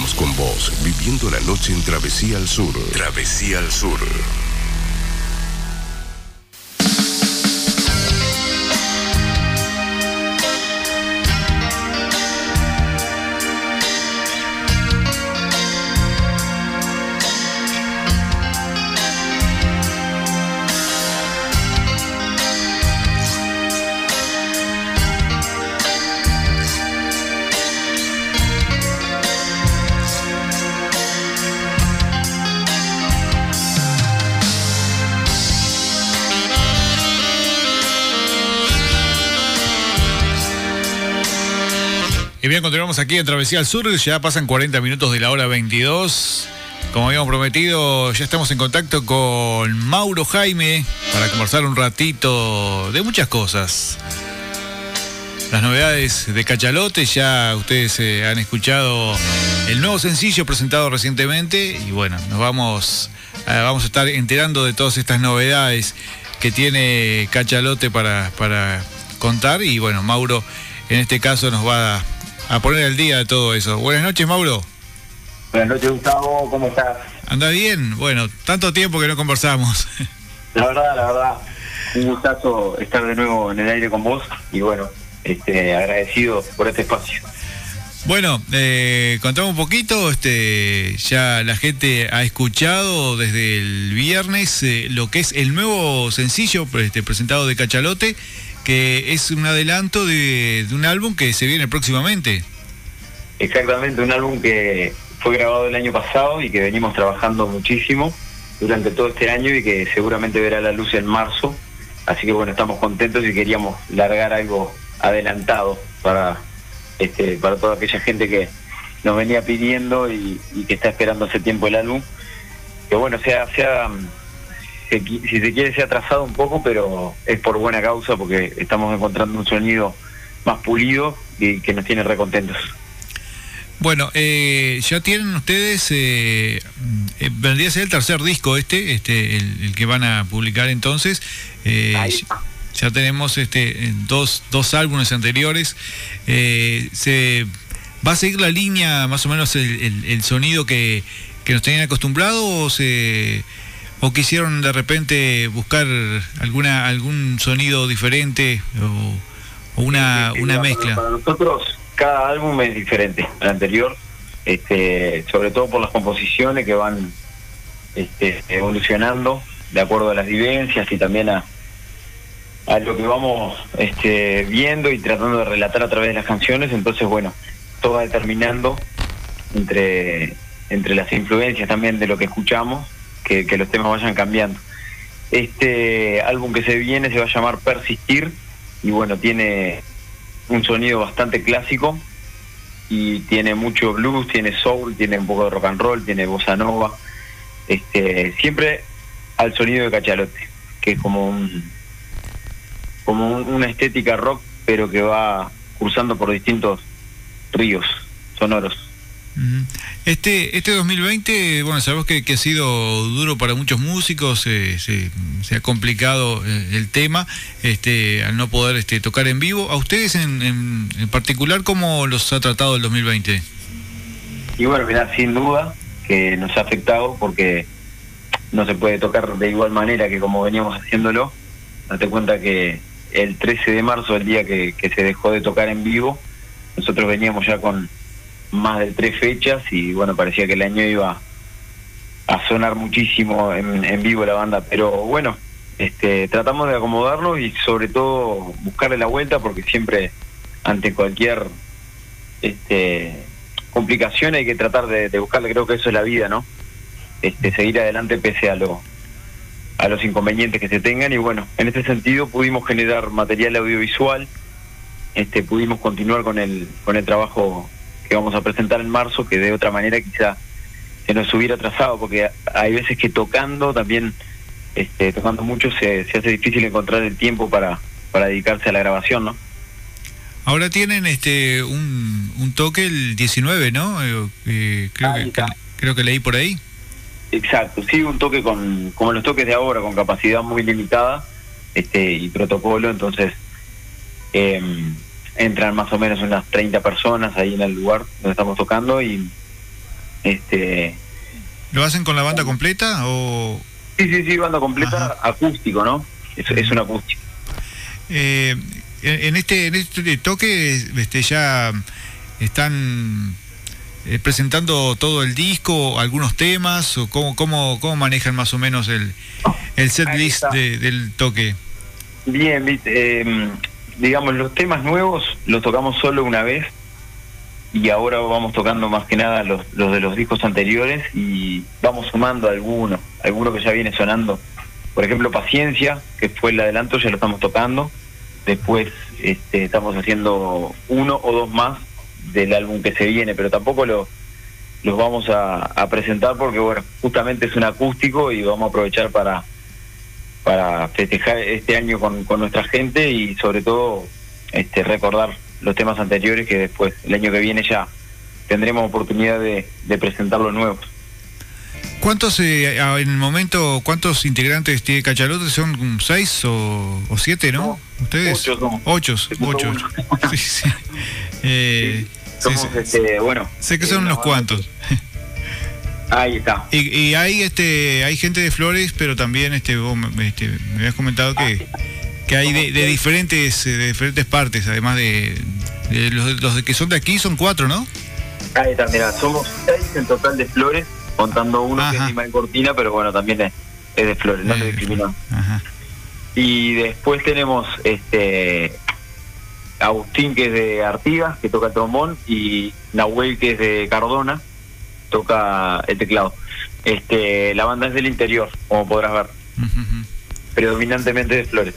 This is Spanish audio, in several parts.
Con vos, viviendo la noche en Travesía al Sur. Travesía al Sur. Bien, continuamos aquí en Travesía al Sur. Ya pasan 40 minutos de la hora 22. Como habíamos prometido, ya estamos en contacto con Mauro Jaime para conversar un ratito de muchas cosas. Las novedades de Cachalote, ya ustedes eh, han escuchado el nuevo sencillo presentado recientemente y bueno, nos vamos, eh, vamos a estar enterando de todas estas novedades que tiene Cachalote para, para contar y bueno, Mauro en este caso nos va a a poner el día de todo eso. Buenas noches, Mauro. Buenas noches, Gustavo. ¿Cómo estás? Anda bien. Bueno, tanto tiempo que no conversamos. La verdad, la verdad, un gustazo estar de nuevo en el aire con vos y bueno, este, agradecido por este espacio. Bueno, eh, contamos un poquito, este, ya la gente ha escuchado desde el viernes eh, lo que es el nuevo sencillo este, presentado de Cachalote que es un adelanto de, un álbum que se viene próximamente. Exactamente, un álbum que fue grabado el año pasado y que venimos trabajando muchísimo durante todo este año y que seguramente verá la luz en marzo. Así que bueno, estamos contentos y queríamos largar algo adelantado para este, para toda aquella gente que nos venía pidiendo y, que está esperando hace tiempo el álbum. Que bueno, sea, si se quiere se ha atrasado un poco, pero es por buena causa porque estamos encontrando un sonido más pulido y que nos tiene recontentos. Bueno, eh, ya tienen ustedes, eh, eh, vendría a ser el tercer disco este, este el, que van a publicar entonces. Ya tenemos este dos, dos álbumes anteriores. se ¿Va a seguir la línea, más o menos el, el, sonido que, que nos tenían acostumbrado o se o quisieron de repente buscar alguna algún sonido diferente o, una, una mezcla? Para nosotros cada álbum es diferente al anterior, este, sobre todo por las composiciones que van este, evolucionando de acuerdo a las vivencias y también a, a lo que vamos este, viendo y tratando de relatar a través de las canciones. Entonces, bueno, todo va determinando entre, entre las influencias también de lo que escuchamos que, los temas vayan cambiando. Este álbum que se viene se va a llamar Persistir y bueno, tiene un sonido bastante clásico y tiene mucho blues, tiene soul, tiene un poco de rock and roll, tiene bossa nova, este, siempre al sonido de cachalote, que es como un como una estética rock, pero que va cruzando por distintos ríos sonoros. Este, este 2020, bueno, sabemos que, ha sido duro para muchos músicos, se, ha complicado eh, el tema este, al no poder este, tocar en vivo. ¿A ustedes en, en, particular cómo los ha tratado el 2020? Y bueno, mira, sin duda que nos ha afectado porque no se puede tocar de igual manera que como veníamos haciéndolo. Date cuenta que el 13 de marzo, el día que se dejó de tocar en vivo, nosotros veníamos ya con más de tres fechas y bueno, parecía que el año iba a sonar muchísimo en, vivo la banda, pero bueno, este, tratamos de acomodarlo y sobre todo buscarle la vuelta porque siempre ante cualquier este, complicación hay que tratar de, buscarle, creo que eso es la vida, ¿no? Este, seguir adelante pese a lo a los inconvenientes que se tengan. Y bueno, en ese sentido pudimos generar material audiovisual, este, pudimos continuar con el con el trabajo que vamos a presentar en marzo, que de otra manera quizá se nos hubiera atrasado, porque hay veces que tocando también, este, tocando mucho, se, se hace difícil encontrar el tiempo para, para dedicarse a la grabación, ¿no? Ahora tienen este un, un toque el 19, ¿no? Eh, eh, creo, que, creo que leí por ahí. Exacto, sí, un toque con como los toques de ahora, con capacidad muy limitada este y protocolo, entonces eh, entran más o menos unas 30 personas ahí en el lugar donde estamos tocando y, Este, ¿Lo hacen con la banda completa o...? Sí, sí, sí, banda completa, acústico, ¿no? Es, es un acústico. Eh, en este en este toque este ya están eh, presentando todo el disco, algunos temas o cómo cómo, cómo manejan más o menos el, el set list del toque. Bien, eh, digamos los temas nuevos los tocamos solo una vez y ahora vamos tocando más que nada los, de los discos anteriores y vamos sumando algunos, algunos que ya viene sonando. Por ejemplo, Paciencia, que fue el adelanto, ya lo estamos tocando. Después este, estamos haciendo uno o dos más del álbum que se viene, pero tampoco lo, los vamos a, presentar porque, bueno, justamente es un acústico y vamos a aprovechar para, para festejar este año con, con nuestra gente y sobre todo este, recordar los temas anteriores que después, el año que viene ya tendremos oportunidad de, presentar los nuevos. ¿Cuántos, eh, en el momento, cuántos integrantes tiene Cachalote? ¿Son seis o, siete, no? ¿Ustedes? Ocho. Ocho, ocho. sí, sí. Eh, Somos, este, bueno. Sé que son unos cuantos. Ahí está. Y, hay este hay gente de Flores, pero también este vos este, me habías comentado que que hay de, diferentes eh, de diferentes partes, además de, los, los, que son de aquí, son cuatro, ¿no? Ahí está, mira, somos seis en total de flores, contando uno que es Animal Cortina, pero bueno, también es, de flores, no se discriminó. Y después tenemos este Agustín, que es de Artigas, que toca el trombón, y Nahuel, que es de Cardona, toca el teclado. Este, la banda es del interior, como podrás ver. Predominantemente de flores.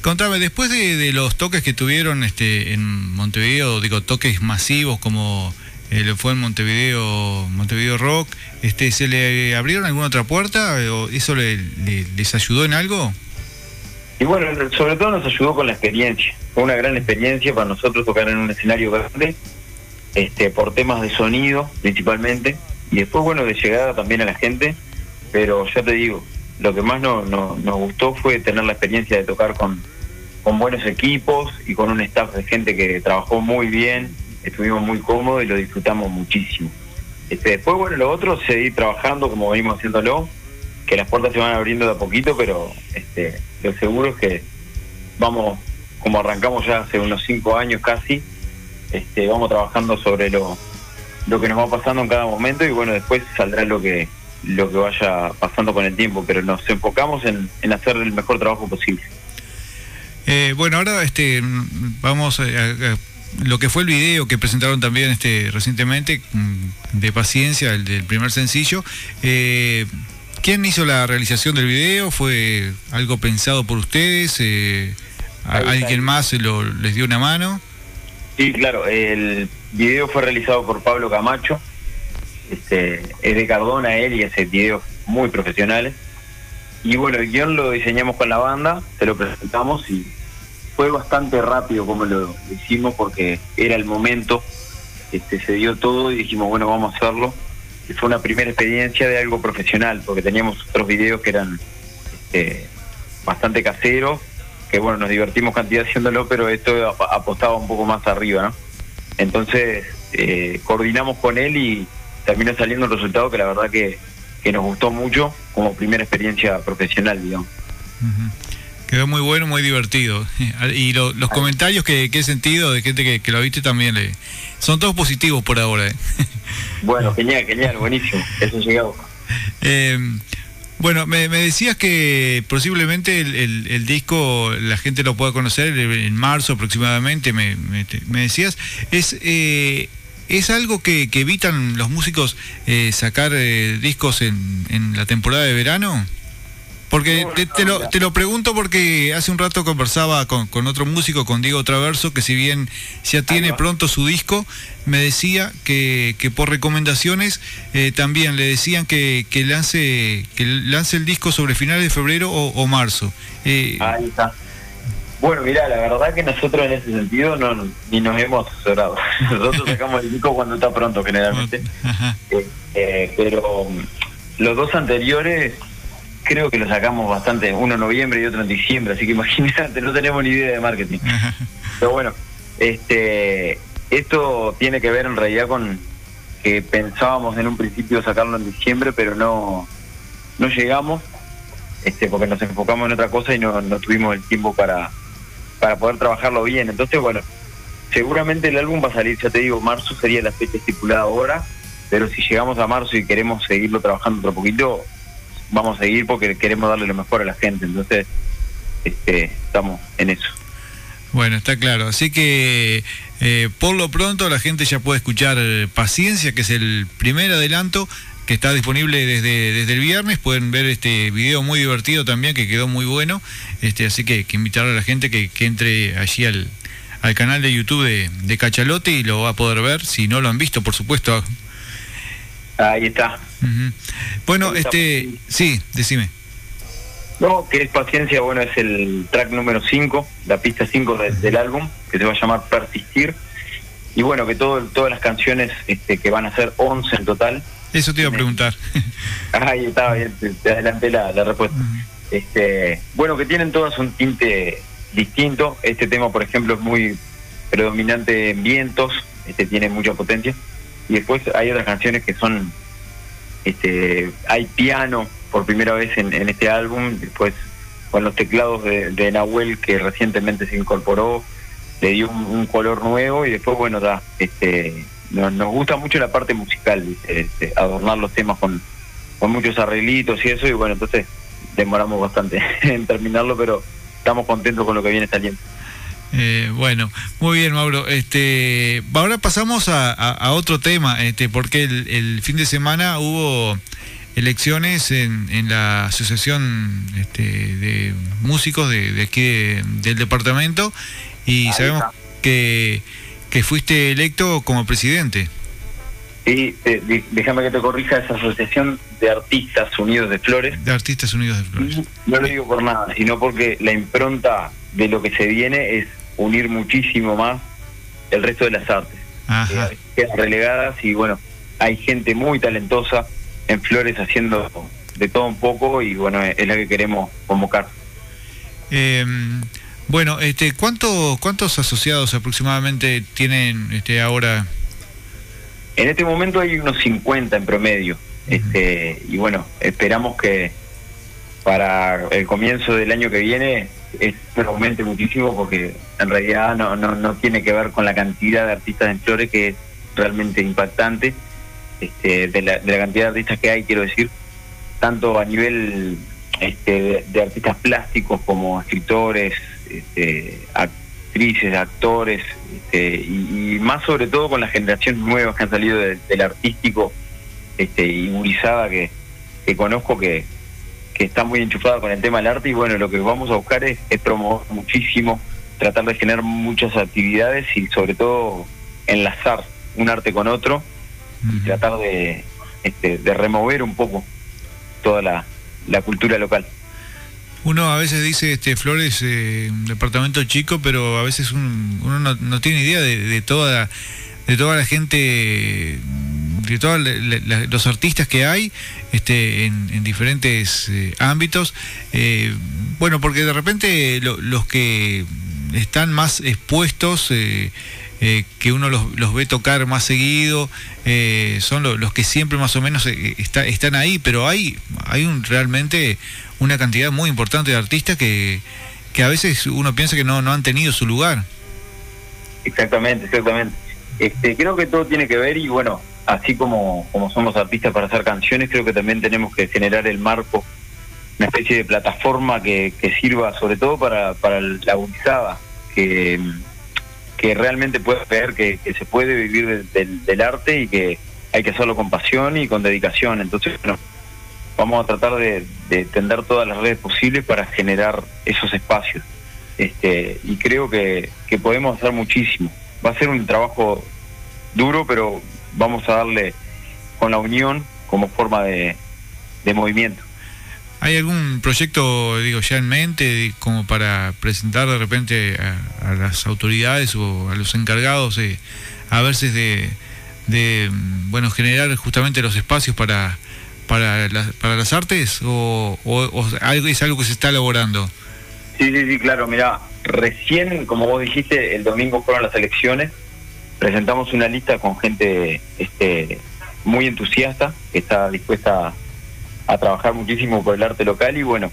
Contame, después de, los toques que tuvieron este, en Montevideo, digo, toques masivos como eh, fue en Montevideo, Montevideo Rock, este, ¿se le abrieron alguna otra puerta o eso le, les ayudó en algo? Y bueno, sobre todo nos ayudó con la experiencia. Fue una gran experiencia para nosotros tocar en un escenario grande, este, por temas de sonido principalmente, y después, bueno, de llegada también a la gente, pero ya te digo, lo que más no, nos gustó fue tener la experiencia de tocar con, con buenos equipos y con un staff de gente que trabajó muy bien, estuvimos muy cómodos y lo disfrutamos muchísimo. Este, después, bueno, lo otro, seguir trabajando como venimos haciéndolo, que las puertas se van abriendo de a poquito, pero este, lo seguro es que vamos, como arrancamos ya hace unos cinco años casi, este, vamos trabajando sobre lo, lo que nos va pasando en cada momento y bueno, después saldrá lo que lo que vaya pasando con el tiempo, pero nos enfocamos en, en hacer el mejor trabajo posible. Eh, bueno, ahora este, vamos a, lo que fue el video que presentaron también este, recientemente mm, de Paciencia, el del primer sencillo. Eh, ¿Quién hizo la realización del video? ¿Fue algo pensado por ustedes? Eh, ¿Alguien más lo, les dio una mano? Sí, claro. El video fue realizado por Pablo Camacho. Este, es de Cardona él y hace videos muy profesionales. Y bueno, el guion lo diseñamos con la banda, se lo presentamos y fue bastante rápido como lo, hicimos porque era el momento, este, se dio todo y dijimos, bueno, vamos a hacerlo. Y fue una primera experiencia de algo profesional, porque teníamos otros videos que eran este, bastante caseros, que bueno, nos divertimos cantidad haciéndolo, pero esto apostaba un poco más arriba, ¿no? Entonces, eh, coordinamos con él y terminó saliendo un resultado que la verdad que que nos gustó mucho como primera experiencia profesional, digamos. Quedó muy bueno, muy divertido. Y los comentarios que, he sentido de gente que, lo viste también le, son todos positivos por ahora. ¿eh? Bueno, genial, genial, buenísimo. Eso llegado. Eh, bueno, me, decías que posiblemente el, disco la gente lo pueda conocer en marzo aproximadamente, me, decías. Es eh, ¿Es algo que, evitan los músicos eh, sacar eh, discos en, la temporada de verano? Porque te, lo, te, lo, pregunto porque hace un rato conversaba con, con, otro músico, con Diego Traverso, que si bien ya tiene pronto su disco, me decía que, que por recomendaciones eh, también le decían que, que, lance, que lance el disco sobre finales de febrero o, o marzo. Ahí está. Bueno, mira, la verdad que nosotros en ese sentido no ni nos hemos asesorado. Nosotros sacamos el disco cuando está pronto, generalmente. Eh, eh, pero los dos anteriores creo que los sacamos bastante, uno en noviembre y otro en diciembre, así que imagínate, no tenemos ni idea de marketing. Pero bueno, este esto tiene que ver en realidad con que pensábamos en un principio sacarlo en diciembre, pero no, no llegamos, este, porque nos enfocamos en otra cosa y no, no tuvimos el tiempo para, para poder trabajarlo bien. Entonces, bueno, seguramente el álbum va a salir, ya te digo, marzo sería la fecha estipulada ahora, pero si llegamos a marzo y queremos seguirlo trabajando otro poquito, vamos a seguir porque queremos darle lo mejor a la gente. Entonces, este, estamos en eso. Bueno, está claro. Así que eh, por lo pronto la gente ya puede escuchar Paciencia, que es el primer adelanto que está disponible desde, desde el viernes. Pueden ver este video muy divertido también, que quedó muy bueno. Este, así que, que invitar a la gente que, que entre allí al, al canal de YouTube de, de, Cachalote y lo va a poder ver. Si no lo han visto, por supuesto. Ahí está. Uh -huh. Bueno, este, sí, decime. No, que es Paciencia, bueno, es el track número 5, la pista 5 de, del álbum, que se va a llamar Persistir. Y bueno, que todo, todas las canciones este, que van a ser 11 en total. Eso te iba a preguntar. Ahí estaba te, te adelanté la, la respuesta. Uh -huh. este, bueno, que tienen todas un tinte distinto. Este tema, por ejemplo, es muy predominante en vientos, este tiene mucha potencia. Y después hay otras canciones que son, este, hay piano por primera vez en, en este álbum, después con los teclados de, Nahuel que recientemente se incorporó, le dio un, un color nuevo y después, bueno, da, este, nos, nos, gusta mucho la parte musical, este, adornar los temas con, con muchos arreglitos y eso, y bueno, entonces demoramos bastante en terminarlo, pero estamos contentos con lo que viene saliendo. Eh, bueno, muy bien, Mauro. Este, ahora pasamos a, a, a otro tema, este, porque el, el, fin de semana hubo elecciones en, en la asociación este, de músicos de, de aquí de, del departamento y Ahí sabemos que, que fuiste electo como presidente. Sí, eh, déjame que te corrija esa asociación de artistas unidos de Flores. De artistas unidos de Flores. No lo digo por nada, sino porque la impronta de lo que se viene es unir muchísimo más el resto de las artes. Ajá. Eh, quedan relegadas y bueno, hay gente muy talentosa en Flores haciendo de todo un poco y bueno, es la que queremos convocar. Eh, bueno, este, ¿cuánto, ¿cuántos asociados aproximadamente tienen este, ahora? En este momento hay unos 50 en promedio. Uh -huh. este, y bueno, esperamos que para el comienzo del año que viene esto aumente muchísimo porque en realidad no, no, no tiene que ver con la cantidad de artistas en Flores que es realmente impactante. Este, de, la, de la cantidad de artistas que hay, quiero decir, tanto a nivel este, de, artistas plásticos como escritores, este, actrices, actores, este, y, y, más sobre todo con las generaciones nuevas que han salido de, del artístico este, y que, que conozco que, que está muy enchufada con el tema del arte y bueno, lo que vamos a buscar es, es promover muchísimo, tratar de generar muchas actividades y sobre todo enlazar un arte con otro y tratar de, este, de remover un poco toda la, la cultura local. Uno a veces dice, este Flores, eh, un departamento chico, pero a veces un, uno no, no, tiene idea de, de, toda, de toda la gente, de todos los artistas que hay este, en, en diferentes eh, ámbitos. Eh, bueno, porque de repente lo, los que están más expuestos... Eh, que uno los, los, ve tocar más seguido, son lo, los que siempre más o menos está, están ahí, pero hay, hay un, realmente una cantidad muy importante de artistas que, que a veces uno piensa que no, no han tenido su lugar. Exactamente, exactamente. Este, creo que todo tiene que ver y bueno, así como, como somos artistas para hacer canciones, creo que también tenemos que generar el marco, una especie de plataforma que, sirva sobre todo para, para la gurizada, que que realmente puede ver que, que, se puede vivir del, del, del, arte y que hay que hacerlo con pasión y con dedicación. Entonces, bueno, vamos a tratar de, de tender todas las redes posibles para generar esos espacios. Este, y creo que, que podemos hacer muchísimo. Va a ser un trabajo duro, pero vamos a darle con la unión como forma de, de movimiento. ¿Hay algún proyecto, digo, ya en mente como para presentar de repente a, a las autoridades o a los encargados de, a veces de, de, bueno, generar justamente los espacios para, para, la, para las artes o, o, o, es algo que se está elaborando? Sí, sí, sí, claro, mira, recién, como vos dijiste, el domingo fueron las elecciones, presentamos una lista con gente este, muy entusiasta, que está dispuesta a, trabajar muchísimo por el arte local y bueno,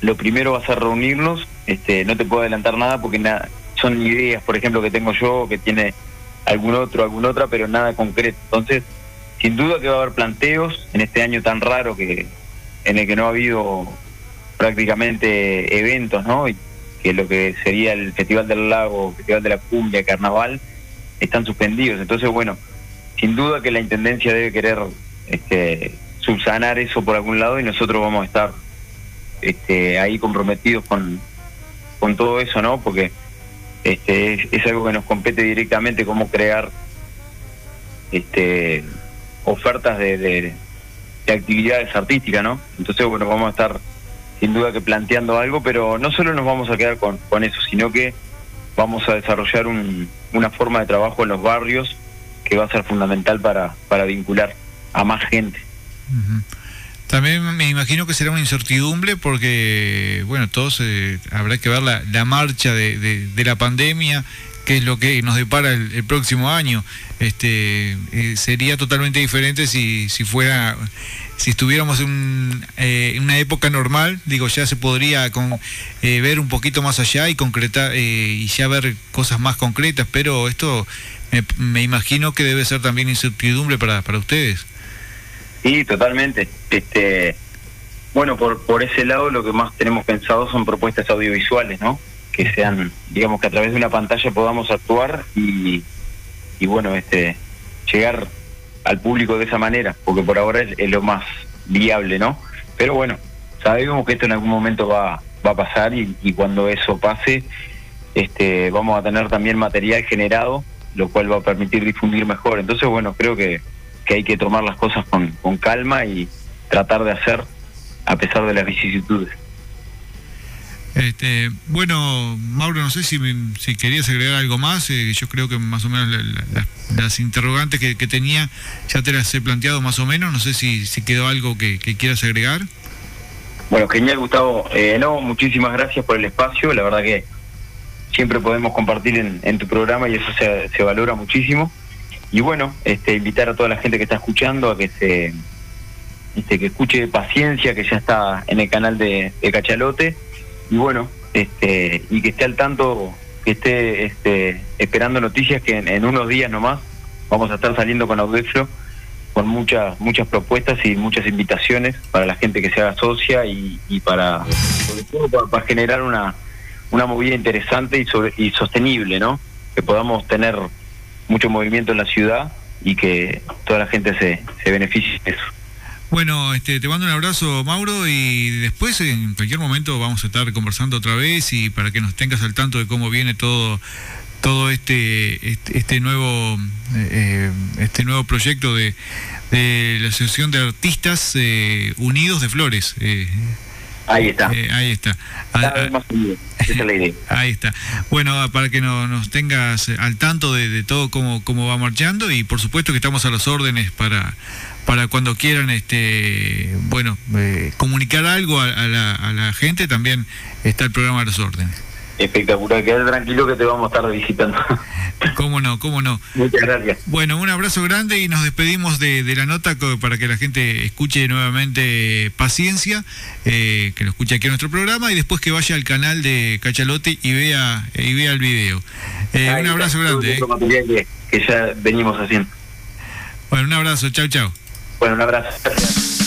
lo primero va a ser reunirnos, este, no te puedo adelantar nada porque nada, son ideas, por ejemplo, que tengo yo, que tiene algún otro, alguna otra, pero nada concreto. Entonces, sin duda que va a haber planteos en este año tan raro que en el que no ha habido prácticamente eventos, ¿no? Y que lo que sería el Festival del Lago, Festival de la Cumbia, Carnaval, están suspendidos. Entonces, bueno, sin duda que la Intendencia debe querer este, subsanar eso por algún lado y nosotros vamos a estar este, ahí comprometidos con, con todo eso, ¿no? Porque este, es, algo que nos compete directamente cómo crear este, ofertas de, de, actividades artísticas, ¿no? Entonces, bueno, vamos a estar sin duda que planteando algo, pero no solo nos vamos a quedar con, con eso, sino que vamos a desarrollar una forma de trabajo en los barrios que va a ser fundamental para, para vincular a más gente. También me imagino que será una incertidumbre porque, bueno, todos eh, habrá que ver la, marcha de, de, la pandemia, qué es lo que nos depara el, próximo año. Este, eh, sería totalmente diferente si, si fuera, si estuviéramos en, eh, una época normal, digo, ya se podría con, ver un poquito más allá y concretar y ya ver cosas más concretas, pero esto me, me imagino que debe ser también incertidumbre para, para ustedes. Sí, totalmente. Este, bueno, por, por ese lado lo que más tenemos pensado son propuestas audiovisuales, ¿no? Que sean, digamos que a través de una pantalla podamos actuar y, y bueno, este, llegar al público de esa manera, porque por ahora es, lo más viable, ¿no? Pero bueno, sabemos que esto en algún momento va, va a pasar y, y cuando eso pase, este, vamos a tener también material generado, lo cual va a permitir difundir mejor. Entonces, bueno, creo que que hay que tomar las cosas con, con calma y tratar de hacer a pesar de las vicisitudes. Este, bueno, Mauro, no sé si, querías agregar algo más. Eh, yo creo que más o menos las interrogantes que, tenía ya te las he planteado más o menos. No sé si, quedó algo que, quieras agregar. Bueno, genial, Gustavo. Eh, no, muchísimas gracias por el espacio. La verdad que siempre podemos compartir en, en tu programa y eso se, se valora muchísimo y bueno, este, invitar a toda la gente que está escuchando a que se este, que escuche paciencia, que ya está en el canal de, Cachalote, y bueno, este, y que esté al tanto, que esté este, esperando noticias que en, unos días nomás vamos a estar saliendo con Audeflo con muchas muchas propuestas y muchas invitaciones para la gente que se haga socia y, para sobre todo para, generar una una movida interesante y, sobre, y sostenible, ¿no? Que podamos tener mucho movimiento en la ciudad y que toda la gente se, se beneficie de eso. Bueno, este, te mando un abrazo, Mauro, y después en cualquier momento vamos a estar conversando otra vez y para que nos tengas al tanto de cómo viene todo todo este este, este nuevo eh, este nuevo proyecto de, de, la asociación de artistas eh, unidos de Flores. Eh, Ahí está. Eh, ahí está. Ahí está. Bueno, para que no, nos tengas al tanto de, todo cómo, cómo va marchando y por supuesto que estamos a las órdenes para para cuando quieran este bueno eh, comunicar algo a, la, a la gente también está el programa a las órdenes espectacular. Quédate tranquilo que te vamos a estar visitando. ¿Cómo no? ¿Cómo no? Muchas gracias. Bueno, un abrazo grande y nos despedimos de, la nota para que la gente escuche nuevamente Paciencia, eh, que lo escuche aquí en nuestro programa y después que vaya al canal de Cachalote y vea y vea el video. Eh, un abrazo grande. Eh. Que, ya venimos haciendo. Bueno, un abrazo. Chau, chau. Bueno, un abrazo. Gracias.